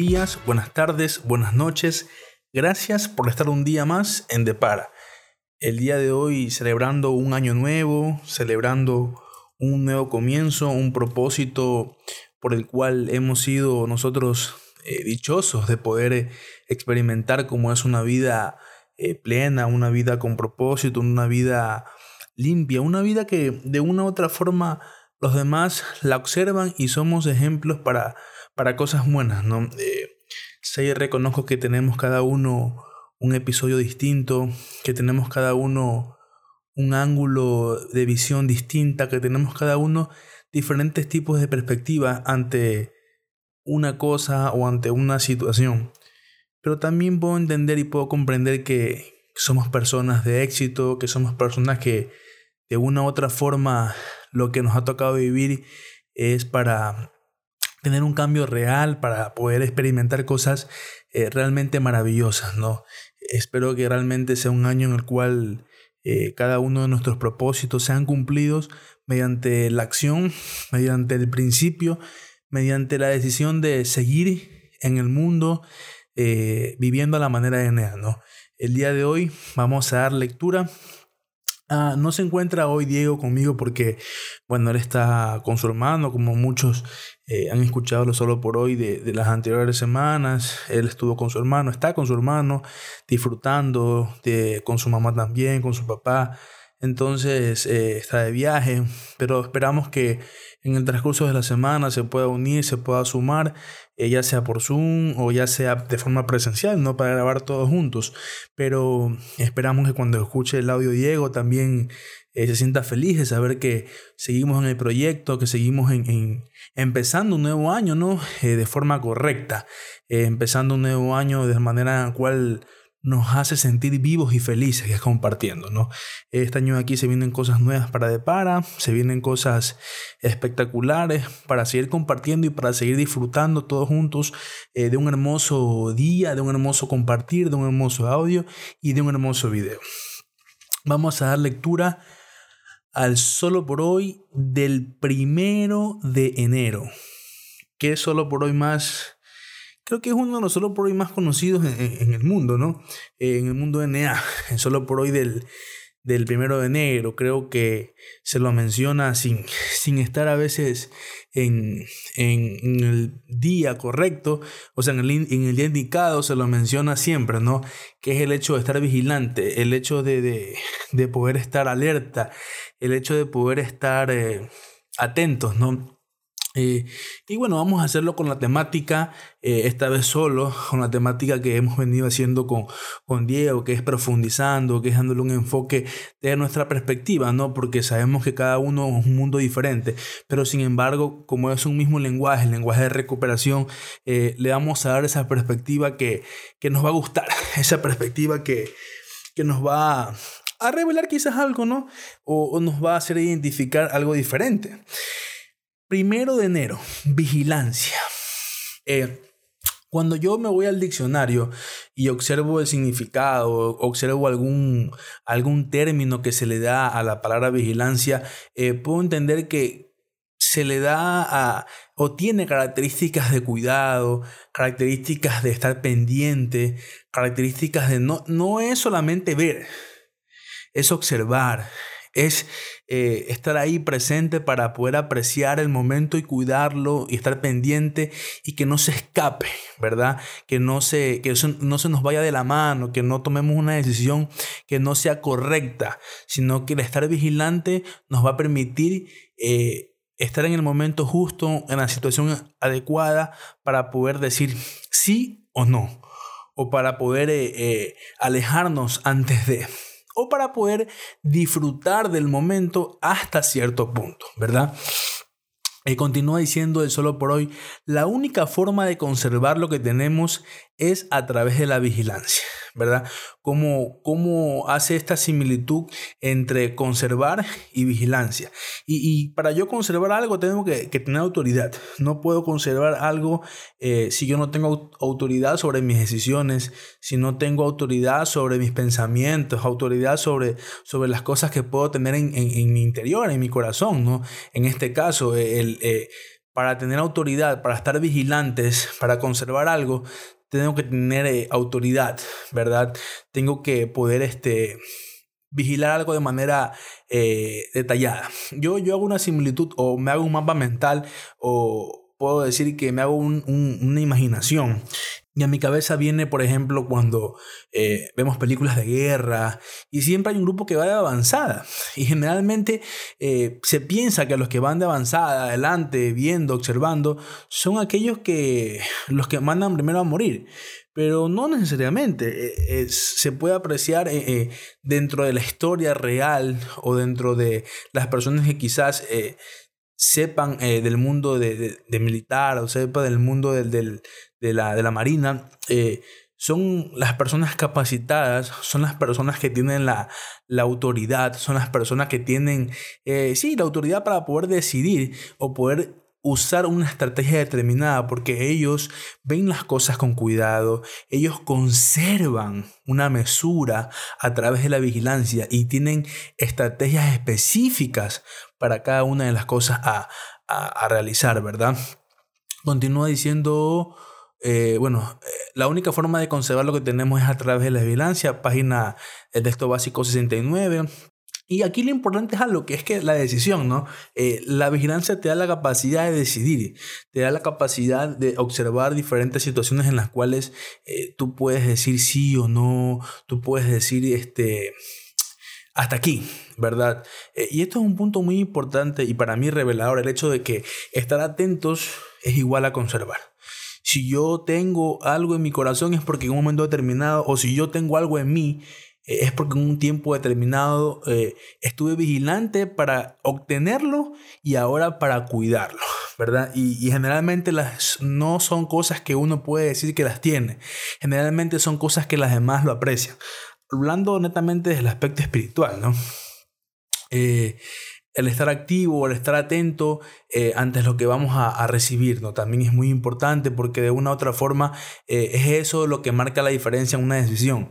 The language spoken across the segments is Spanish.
días, buenas tardes, buenas noches. Gracias por estar un día más en Depara. El día de hoy celebrando un año nuevo, celebrando un nuevo comienzo, un propósito por el cual hemos sido nosotros eh, dichosos de poder eh, experimentar cómo es una vida eh, plena, una vida con propósito, una vida limpia, una vida que de una u otra forma los demás la observan y somos ejemplos para, para cosas buenas, ¿no? sé y reconozco que tenemos cada uno un episodio distinto, que tenemos cada uno un ángulo de visión distinta, que tenemos cada uno diferentes tipos de perspectivas ante una cosa o ante una situación. Pero también puedo entender y puedo comprender que somos personas de éxito, que somos personas que de una u otra forma lo que nos ha tocado vivir es para tener un cambio real, para poder experimentar cosas eh, realmente maravillosas, ¿no? Espero que realmente sea un año en el cual eh, cada uno de nuestros propósitos sean cumplidos mediante la acción, mediante el principio, mediante la decisión de seguir en el mundo eh, viviendo a la manera de Enea, ¿no? El día de hoy vamos a dar lectura Ah, no se encuentra hoy Diego conmigo porque, bueno, él está con su hermano, como muchos eh, han escuchado lo solo por hoy de, las anteriores semanas. Él estuvo con su hermano, está con su hermano, disfrutando, de, con su mamá también, con su papá. Entonces eh, está de viaje, pero esperamos que en el transcurso de la semana se pueda unir, se pueda sumar, ya sea por Zoom o ya sea de forma presencial, no para grabar todos juntos. Pero esperamos que cuando escuche el audio Diego también eh, se sienta feliz de saber que seguimos en el proyecto, que seguimos en, empezando un nuevo año, ¿no? de forma correcta, empezando un nuevo año de manera en la cual nos hace sentir vivos y felices es compartiendo, ¿no? Este año aquí se vienen cosas nuevas para Depara, se vienen cosas espectaculares para seguir compartiendo y para seguir disfrutando todos juntos eh, de un hermoso día, de un hermoso compartir, de un hermoso audio y de un hermoso video. Vamos a dar lectura al solo por hoy del primero de enero. ¿Qué solo por hoy más creo que es uno de los solo por hoy más conocidos en, el mundo, ¿no? En el mundo de en solo por hoy del, del primero de enero. Creo que se lo menciona sin, sin estar a veces en, en, el día correcto, o sea, en el, en el, día indicado se lo menciona siempre, ¿no? Que es el hecho de estar vigilante, el hecho de, de, de poder estar alerta, el hecho de poder estar eh, atentos, ¿no? Eh, y bueno, vamos a hacerlo con la temática, eh, esta vez solo, con la temática que hemos venido haciendo con, con Diego, que es profundizando, que es dándole un enfoque de nuestra perspectiva, ¿no? Porque sabemos que cada uno es un mundo diferente, pero sin embargo, como es un mismo lenguaje, el lenguaje de recuperación, eh, le vamos a dar esa perspectiva que, que nos va a gustar, esa perspectiva que, que nos va a, revelar quizás algo, ¿no? O, o nos va a hacer identificar algo diferente. Primero de enero, vigilancia. Eh, cuando yo me voy al diccionario y observo el significado, observo algún, algún término que se le da a la palabra vigilancia, eh, puedo entender que se le da a, o tiene características de cuidado, características de estar pendiente, características de no, no es solamente ver, es observar, es eh, estar ahí presente para poder apreciar el momento y cuidarlo y estar pendiente y que no se escape, ¿verdad? Que no se, que no se nos vaya de la mano, que no tomemos una decisión que no sea correcta, sino que el estar vigilante nos va a permitir... Eh, estar en el momento justo, en la situación adecuada para poder decir sí o no, o para poder eh, alejarnos antes de o para poder disfrutar del momento hasta cierto punto, ¿verdad? Y continúa diciendo el solo por hoy, la única forma de conservar lo que tenemos es a través de la vigilancia, ¿verdad? Cómo, cómo hace esta similitud entre conservar y vigilancia. Y, para yo conservar algo tengo que, tener autoridad. No puedo conservar algo eh, si yo no tengo autoridad sobre mis decisiones, si no tengo autoridad sobre mis pensamientos, autoridad sobre, sobre las cosas que puedo tener en, mi interior, en mi corazón, ¿no? En este caso, el... Eh, para tener autoridad, para estar vigilantes, para conservar algo, tengo que tener eh, autoridad, ¿verdad? Tengo que poder este, vigilar algo de manera eh, detallada. Yo, yo hago una similitud o me hago un mapa mental o puedo decir que me hago una imaginación. Y a mi cabeza viene, por ejemplo, cuando eh, vemos películas de guerra y siempre hay un grupo que va de avanzada. Y generalmente eh, se piensa que los que van de avanzada, adelante, viendo, observando, son aquellos que los que mandan primero a morir. Pero no necesariamente. Eh, se puede apreciar dentro de la historia real o dentro de las personas que quizás sepan eh, del mundo de, militar o sepan del mundo de, la, de, la, marina, eh, son las personas capacitadas, son las personas que tienen la, la autoridad, son las personas que tienen, eh, sí, la autoridad para poder decidir o poder usar una estrategia determinada porque ellos ven las cosas con cuidado, ellos conservan una mesura a través de la vigilancia y tienen estrategias específicas para cada una de las cosas a, realizar, ¿verdad? Continúa diciendo, eh, bueno, eh, la única forma de conservar lo que tenemos es a través de la vigilancia, página, el texto básico 69. Y aquí lo importante es algo que es que la decisión, ¿no? Eh, la vigilancia te da la capacidad de decidir, te da la capacidad de observar diferentes situaciones en las cuales tú puedes decir sí o no, tú puedes decir, este, hasta aquí, ¿verdad? Eh, y esto es un punto muy importante y para mí revelador, el hecho de que estar atentos es igual a conservar. Si yo tengo algo en mi corazón es porque en un momento determinado, o si yo tengo algo en mí, eh, es porque en un tiempo determinado eh, estuve vigilante para obtenerlo y ahora para cuidarlo, ¿verdad? Y, generalmente las, no son cosas que uno puede decir que las tiene, generalmente son cosas que las demás lo aprecian hablando netamente desde el aspecto espiritual, ¿no? Eh, el estar activo, el estar atento eh, ante lo que vamos a, recibir, ¿no? También es muy importante porque de una u otra forma eh, es eso lo que marca la diferencia en una decisión.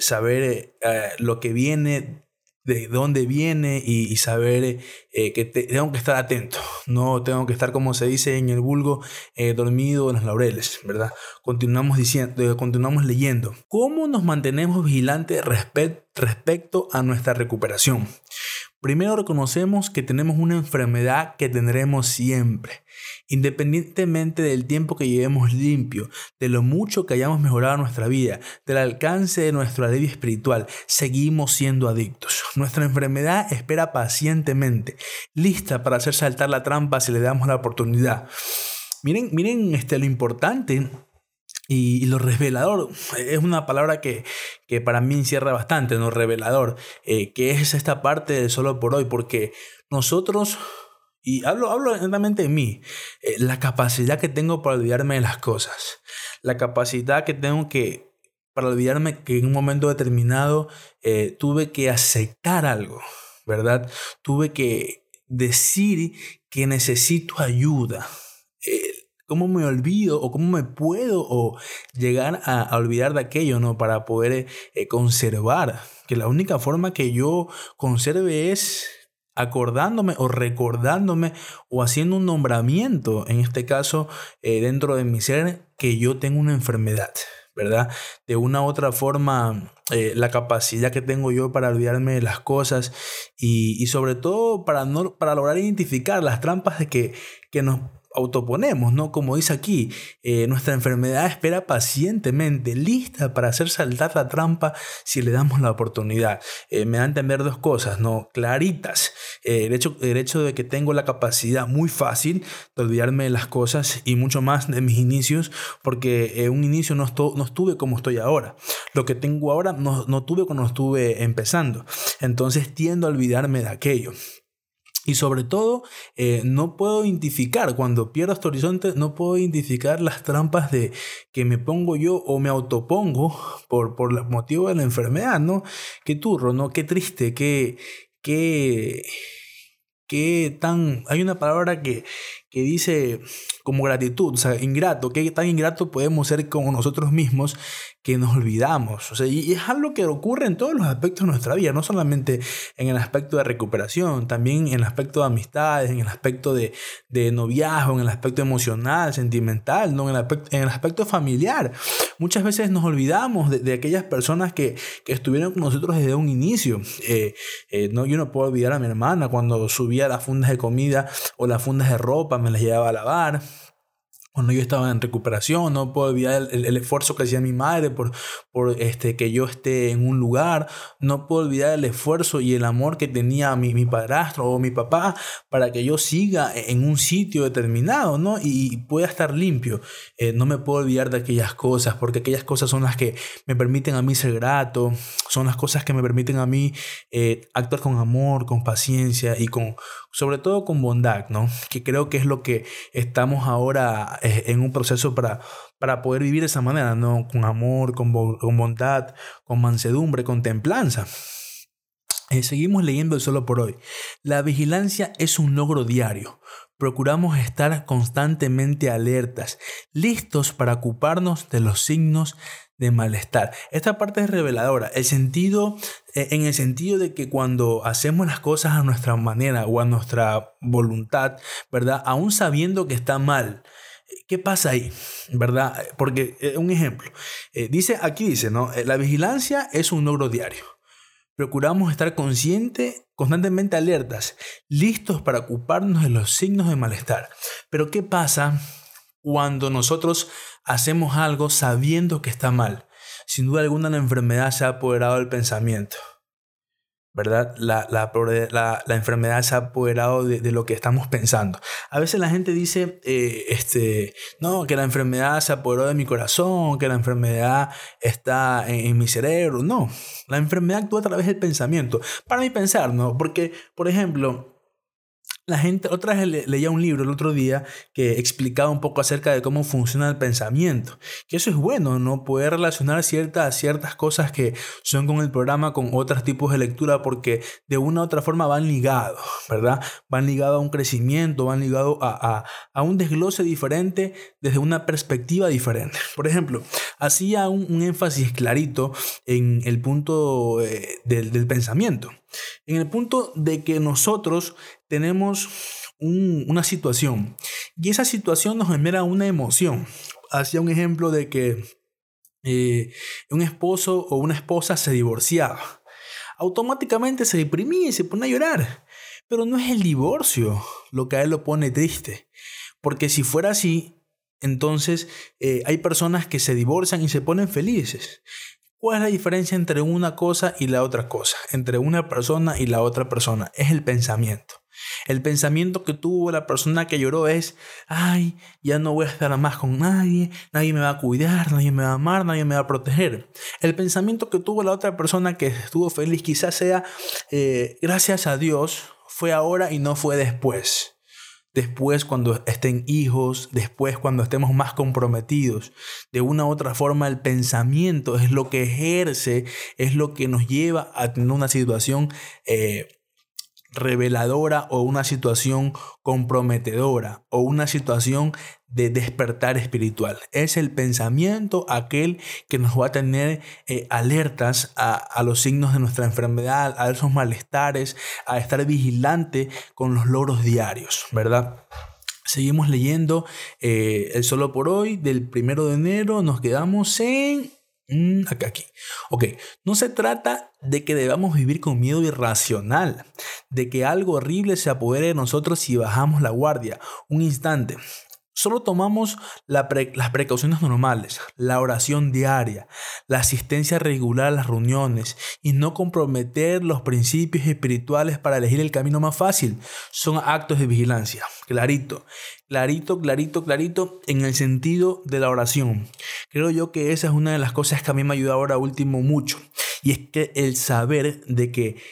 saber lo que viene de dónde viene y, saber eh, que tengo que estar atento, no tengo que estar como se dice en el vulgo eh, dormido en los laureles, ¿verdad? Continuamos diciendo, eh, continuamos leyendo. ¿Cómo nos mantenemos vigilantes respecto a nuestra recuperación? Primero reconocemos que tenemos una enfermedad que tendremos siempre, independientemente del tiempo que llevemos limpio, de lo mucho que hayamos mejorado nuestra vida, del alcance de nuestro alivio espiritual, seguimos siendo adictos. Nuestra enfermedad espera pacientemente, lista para hacer saltar la trampa si le damos la oportunidad. Miren, miren este, lo importante y, lo revelador es una palabra que, para mí encierra bastante, ¿no? Revelador, eh, que es esta parte de solo por hoy, porque nosotros, y hablo, hablo netamente de mí, eh, la capacidad que tengo para olvidarme de las cosas, la capacidad que tengo que, para olvidarme que en un momento determinado eh, tuve que aceptar algo, ¿verdad? Tuve que decir que necesito ayuda. ¿Cómo me olvido o cómo me puedo o llegar a, olvidar de aquello, ¿no? Para poder eh, conservar. Que la única forma que yo conserve es acordándome o recordándome o haciendo un nombramiento, en este caso, eh, dentro de mi ser, que yo tengo una enfermedad. ¿verdad? De una u otra forma, eh, la capacidad que tengo yo para olvidarme de las cosas y, y, sobre todo para, no, para lograr identificar las trampas de que, que nos autoponemos, ¿no? Como dice aquí, eh, nuestra enfermedad espera pacientemente, lista para hacer saltar la trampa si le damos la oportunidad. Eh, me da a entender dos cosas, ¿no? Claritas. Eh, el, hecho, el hecho de que tengo la capacidad muy fácil de olvidarme de las cosas y mucho más de mis inicios, porque en un inicio no, estuve como estoy ahora. Lo que tengo ahora no, no tuve cuando estuve empezando. Entonces tiendo a olvidarme de aquello. Y sobre todo, eh, no puedo identificar, cuando pierdo este horizonte, no puedo identificar las trampas de que me pongo yo o me autopongo por, por el motivo de la enfermedad, ¿no? Qué turro, ¿no? Qué triste, qué, qué, qué tan... Hay una palabra que, que dice como gratitud, o sea, ingrato, qué tan ingrato podemos ser con nosotros mismos que nos olvidamos. O sea, y es algo que ocurre en todos los aspectos de nuestra vida, no solamente en el aspecto de recuperación, también en el aspecto de amistades, en el aspecto de, de noviazgo, en el aspecto emocional, sentimental, ¿no? en, el aspecto, en el aspecto familiar. Muchas veces nos olvidamos de, aquellas personas que, que, estuvieron con nosotros desde un inicio. Eh, eh, no, yo no puedo olvidar a mi hermana cuando subía las fundas de comida o las fundas de ropa, me las llevaba a lavar cuando yo estaba en recuperación, no puedo olvidar el, esfuerzo que hacía mi madre por, por este, que yo esté en un lugar, no puedo olvidar el esfuerzo y el amor que tenía mi, mi padrastro o mi papá para que yo siga en un sitio determinado, ¿no? Y, pueda estar limpio. Eh, no me puedo olvidar de aquellas cosas, porque aquellas cosas son las que me permiten a mí ser grato, son las cosas que me permiten a mí eh, actuar con amor, con paciencia y con, sobre todo con bondad, ¿no? Que creo que es lo que estamos ahora eh, en un proceso para, para poder vivir de esa manera, ¿no? Con amor, con, con bondad, con mansedumbre, con templanza. Eh, seguimos leyendo el solo por hoy. La vigilancia es un logro diario. Procuramos estar constantemente alertas, listos para ocuparnos de los signos de malestar. Esta parte es reveladora. El sentido, eh, en el sentido de que cuando hacemos las cosas a nuestra manera o a nuestra voluntad, ¿verdad? Aún sabiendo que está mal, ¿Qué pasa ahí? ¿Verdad? Porque, eh, un ejemplo, eh, dice, aquí dice, ¿no? La vigilancia es un logro diario. Procuramos estar conscientes, constantemente alertas, listos para ocuparnos de los signos de malestar. Pero ¿qué pasa cuando nosotros hacemos algo sabiendo que está mal. Sin duda alguna la enfermedad se ha apoderado del pensamiento. ¿Verdad? La, la, enfermedad se ha apoderado de, lo que estamos pensando. A veces la gente dice, eh, este, no, que la enfermedad se apoderó de mi corazón, que la enfermedad está en, en, mi cerebro. No, la enfermedad actúa a través del pensamiento. Para mí pensar, ¿no? Porque, por ejemplo, la gente, otra vez leía un libro el otro día que explicaba un poco acerca de cómo funciona el pensamiento. Que eso es bueno, ¿no? Poder relacionar ciertas, ciertas cosas que son con el programa con otros tipos de lectura porque de una u otra forma van ligados, ¿verdad? Van ligados a un crecimiento, van ligados a, un desglose diferente desde una perspectiva diferente. Por ejemplo, hacía un, énfasis clarito en el punto eh, del, del pensamiento. En el punto de que nosotros tenemos una situación y esa situación nos genera una emoción. Hacía un ejemplo de que eh, un esposo o una esposa se divorciaba. Automáticamente se deprimía y se pone a llorar. Pero no es el divorcio lo que a él lo pone triste. Porque si fuera así, entonces eh, hay personas que se divorcian y se ponen felices. ¿Cuál es la diferencia entre una cosa y la otra cosa? Entre una persona y la otra persona. Es el pensamiento. El pensamiento que tuvo la persona que lloró es, ay, ya no voy a estar más con nadie, nadie me va a cuidar, nadie me va a amar, nadie me va a proteger. El pensamiento que tuvo la otra persona que estuvo feliz quizás sea, eh, gracias a Dios, fue ahora y no fue después después cuando estén hijos, después cuando estemos más comprometidos. De una u otra forma el pensamiento es lo que ejerce, es lo que nos lleva a tener una situación eh, reveladora o una situación comprometedora o una situación de despertar espiritual. Es el pensamiento aquel que nos va a tener eh, alertas a, los signos de nuestra enfermedad, a esos malestares, a estar vigilante con los logros diarios, ¿verdad? Seguimos leyendo eh, el solo por hoy del primero de enero. Nos quedamos en Mm, acá, aquí. Ok, no se trata de que debamos vivir con miedo irracional, de que algo horrible se apodere de nosotros si bajamos la guardia un instante. Solo tomamos las precauciones normales, la oración diaria, la asistencia regular a las reuniones y no comprometer los principios espirituales para elegir el camino más fácil. Son actos de vigilancia. Clarito, clarito, clarito, clarito en el sentido de la oración. Creo yo que esa es una de las cosas que a mí me ayuda ahora último mucho. Y es que el saber de que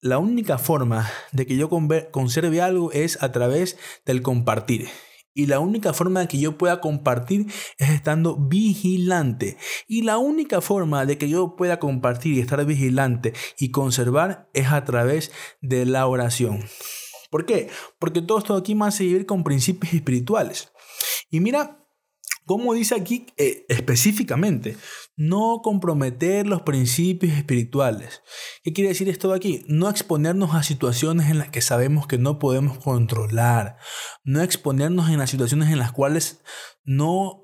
la única forma de que yo conserve algo es a través del compartir. Y la única forma de que yo pueda compartir es estando vigilante. Y la única forma de que yo pueda compartir y estar vigilante y conservar es a través de la oración. ¿Por qué? Porque todo esto aquí más a vivir con principios espirituales. Y mira cómo dice aquí eh, específicamente, no comprometer los principios espirituales. ¿Qué quiere decir esto de aquí? No exponernos a situaciones en las que sabemos que no podemos controlar. No exponernos en las situaciones en las cuales no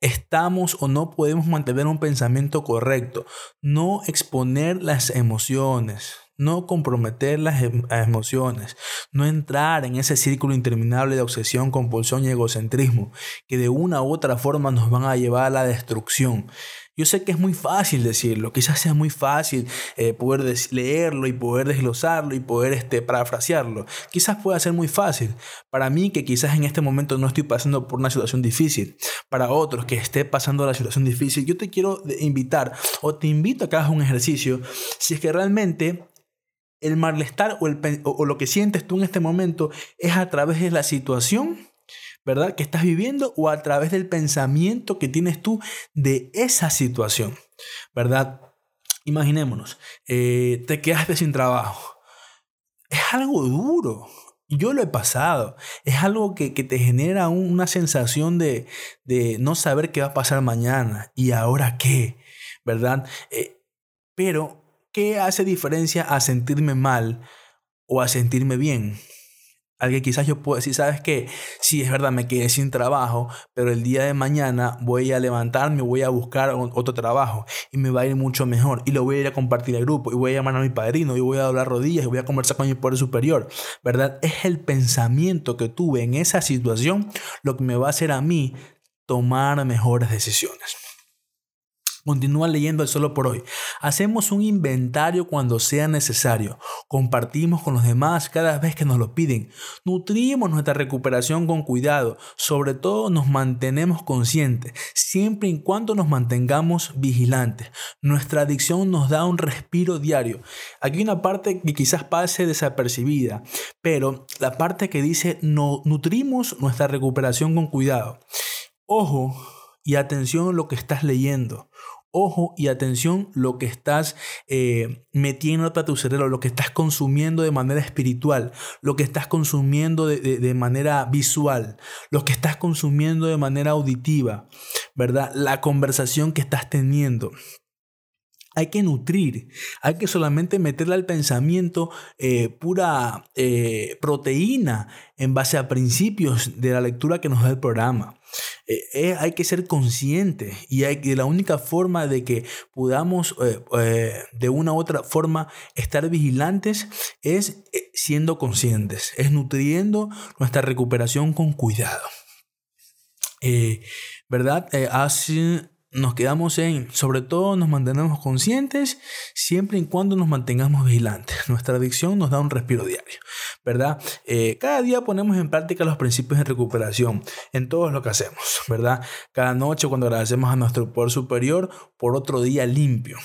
estamos o no podemos mantener un pensamiento correcto. No exponer las emociones no comprometer las em, emociones, no entrar en ese círculo interminable de obsesión, compulsión y egocentrismo que de una u otra forma nos van a llevar a la destrucción. Yo sé que es muy fácil decirlo, quizás sea muy fácil eh, poder leerlo y poder desglosarlo y poder este, parafrasearlo. Quizás pueda ser muy fácil. Para mí que quizás en este momento no estoy pasando por una situación difícil, para otros que esté pasando la situación difícil, yo te quiero invitar o te invito a que hagas un ejercicio si es que realmente el malestar o, el, o lo que sientes tú en este momento es a través de la situación, ¿verdad? Que estás viviendo o a través del pensamiento que tienes tú de esa situación, ¿verdad? Imaginémonos, eh, te quedaste sin trabajo. Es algo duro. Yo lo he pasado. Es algo que, te genera una sensación de, no saber qué va a pasar mañana y ahora qué, ¿verdad? Eh, pero ¿Qué hace diferencia a sentirme mal o a sentirme bien? Alguien quizás yo puedo decir, ¿sabes qué? Sí, es verdad, me quedé sin trabajo, pero el día de mañana voy a levantarme, voy a buscar otro trabajo y me va a ir mucho mejor. Y lo voy a ir a compartir al grupo y voy a llamar a mi padrino y voy a doblar rodillas y voy a conversar con mi poder superior. ¿Verdad? Es el pensamiento que tuve en esa situación lo que me va a hacer a mí tomar mejores decisiones. Continúa leyendo el solo por hoy. Hacemos un inventario cuando sea necesario. Compartimos con los demás cada vez que nos lo piden. Nutrimos nuestra recuperación con cuidado. Sobre todo nos mantenemos conscientes, siempre y cuando nos mantengamos vigilantes. Nuestra adicción nos da un respiro diario. Aquí hay una parte que quizás pase desapercibida, pero la parte que dice no, nutrimos nuestra recuperación con cuidado. Ojo y atención lo que estás leyendo ojo y atención lo que estás eh, metiendo para tu cerebro, lo que estás consumiendo de manera espiritual, lo que estás consumiendo de, de, manera visual, lo que estás consumiendo de manera auditiva, ¿verdad? La conversación que estás teniendo. Hay que nutrir, hay que solamente meterle al pensamiento eh, pura eh, proteína en base a principios de la lectura que nos da el programa. Eh, hay que ser consciente y hay, la única forma de que podamos de una u otra forma estar vigilantes es siendo conscientes, es nutriendo nuestra recuperación con cuidado. ¿Verdad? Nos quedamos en, sobre todo nos mantenemos conscientes siempre y cuando nos mantengamos vigilantes. Nuestra adicción nos da un respiro diario, ¿verdad? Eh, cada día ponemos en práctica los principios de recuperación en todo lo que hacemos, ¿verdad? Cada noche cuando agradecemos a nuestro poder superior por otro día limpio.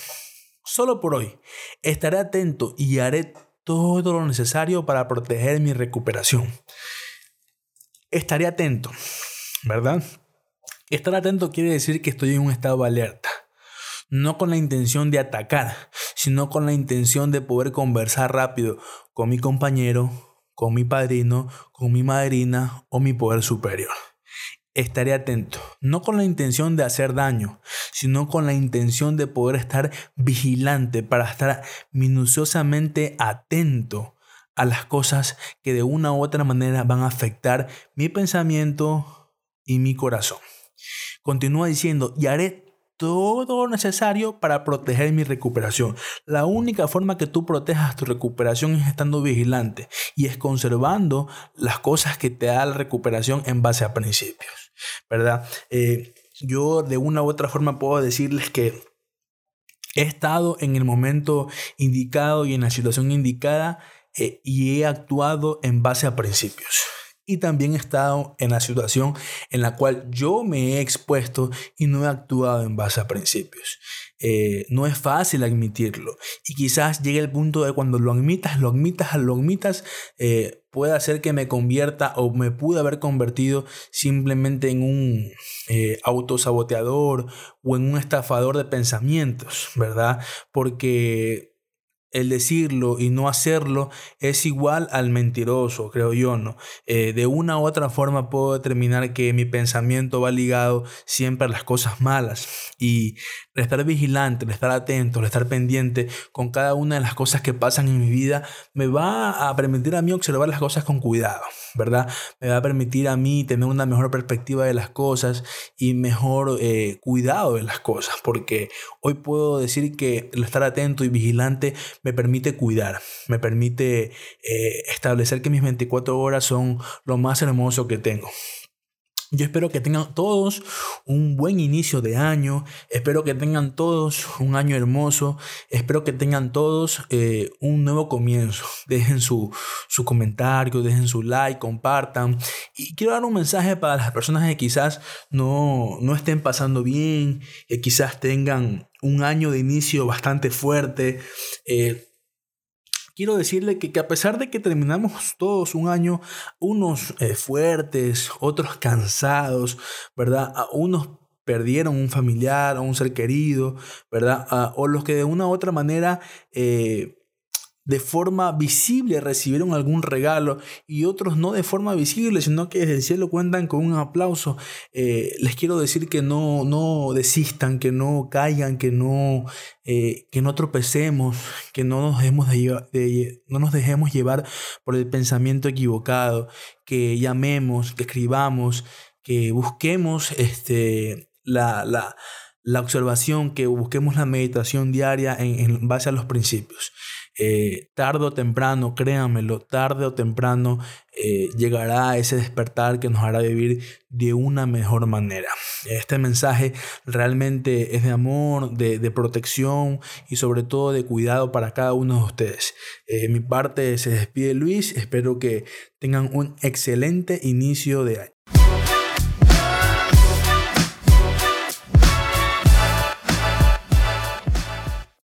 Solo por hoy, estaré atento y haré todo lo necesario para proteger mi recuperación. Estaré atento, ¿verdad? Estar atento quiere decir que estoy en un estado de alerta. No con la intención de atacar, sino con la intención de poder conversar rápido con mi compañero, con mi padrino, con mi madrina o mi poder superior. Estaré atento, no con la intención de hacer daño, sino con la intención de poder estar vigilante para estar minuciosamente atento a las cosas que de una u otra manera van a afectar mi pensamiento y mi corazón. Continúa diciendo, y haré todo lo necesario para proteger mi recuperación. La única forma que tú protejas tu recuperación es estando vigilante y es conservando las cosas que te da la recuperación en base a principios, ¿verdad? Eh, yo de una u otra forma puedo decirles que he estado en el momento indicado y en la situación indicada eh, y he actuado en base a principios y también he estado en la situación en la cual yo me he expuesto y no he actuado en base a principios. Eh, no es fácil admitirlo y quizás llegue el punto de cuando lo admitas, lo admitas, lo admitas, eh, puede hacer que me convierta o me pude haber convertido simplemente en un eh, autosaboteador o en un estafador de pensamientos, ¿verdad? Porque el decirlo y no hacerlo es igual al mentiroso, creo yo, ¿no? Eh, de una u otra forma puedo determinar que mi pensamiento va ligado siempre a las cosas malas y el estar vigilante, el estar atento, el estar pendiente con cada una de las cosas que pasan en mi vida me va a permitir a mí observar las cosas con cuidado, ¿verdad? Me va a permitir a mí tener una mejor perspectiva de las cosas y mejor eh, cuidado de las cosas, porque hoy puedo decir que el estar atento y vigilante me permite cuidar, me permite eh, establecer que mis 24 horas son lo más hermoso que tengo. Yo espero que tengan todos un buen inicio de año, espero que tengan todos un año hermoso, espero que tengan todos eh, un nuevo comienzo. Dejen su, su comentario, dejen su like, compartan. Y quiero dar un mensaje para las personas que quizás no, no estén pasando bien, que quizás tengan un año de inicio bastante fuerte. Eh, quiero decirle que, a pesar de que terminamos todos un año, unos eh, fuertes, otros cansados, ¿verdad? unos perdieron un familiar o un ser querido, ¿verdad? o los que de una u otra manera eh, de forma visible recibieron algún regalo y otros no de forma visible, sino que desde el cielo cuentan con un aplauso. Eh, les quiero decir que no, no desistan, que no caigan, que no, eh, que no tropecemos, que no nos, dejemos de, no nos dejemos llevar por el pensamiento equivocado, que llamemos, que escribamos, que busquemos este, la, la, la observación, que busquemos la meditación diaria en, en base a los principios. Eh, tarde o temprano, créanmelo, tarde o temprano eh, llegará ese despertar que nos hará vivir de una mejor manera. Este mensaje realmente es de amor, de, protección y sobre todo de cuidado para cada uno de ustedes. Eh, mi parte se despide Luis, espero que tengan un excelente inicio de año.